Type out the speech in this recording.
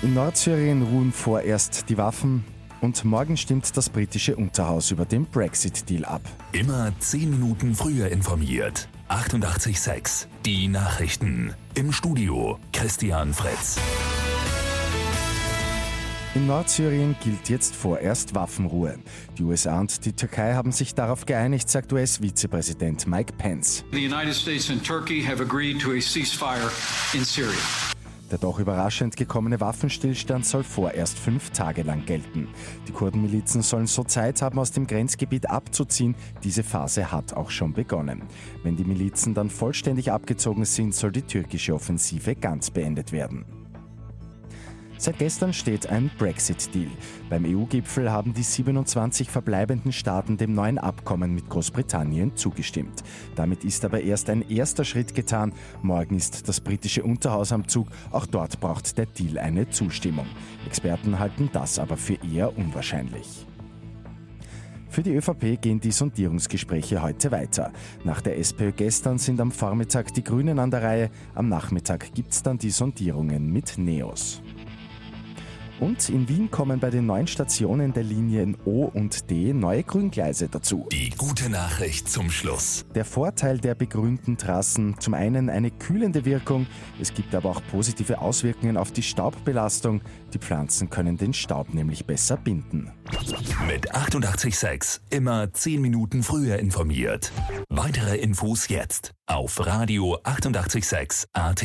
In Nordsyrien ruhen vorerst die Waffen und morgen stimmt das britische Unterhaus über den Brexit-Deal ab. Immer 10 Minuten früher informiert. 88.6 Die Nachrichten. Im Studio Christian Fritz. In Nordsyrien gilt jetzt vorerst Waffenruhe. Die USA und die Türkei haben sich darauf geeinigt, sagt US-Vizepräsident Mike Pence. The United States and Turkey have agreed to a ceasefire in Syria. Der doch überraschend gekommene Waffenstillstand soll vorerst fünf Tage lang gelten. Die Kurdenmilizen sollen so Zeit haben, aus dem Grenzgebiet abzuziehen. Diese Phase hat auch schon begonnen. Wenn die Milizen dann vollständig abgezogen sind, soll die türkische Offensive ganz beendet werden. Seit gestern steht ein Brexit-Deal. Beim EU-Gipfel haben die 27 verbleibenden Staaten dem neuen Abkommen mit Großbritannien zugestimmt. Damit ist aber erst ein erster Schritt getan. Morgen ist das britische Unterhaus am Zug. Auch dort braucht der Deal eine Zustimmung. Experten halten das aber für eher unwahrscheinlich. Für die ÖVP gehen die Sondierungsgespräche heute weiter. Nach der SPÖ gestern sind am Vormittag die Grünen an der Reihe. Am Nachmittag gibt es dann die Sondierungen mit Neos. Und in Wien kommen bei den neuen Stationen der Linien O und D neue Grüngleise dazu. Die gute Nachricht zum Schluss. Der Vorteil der begrünten Trassen, zum einen eine kühlende Wirkung, es gibt aber auch positive Auswirkungen auf die Staubbelastung. Die Pflanzen können den Staub nämlich besser binden. Mit 886 immer 10 Minuten früher informiert. Weitere Infos jetzt auf Radio 886 AT.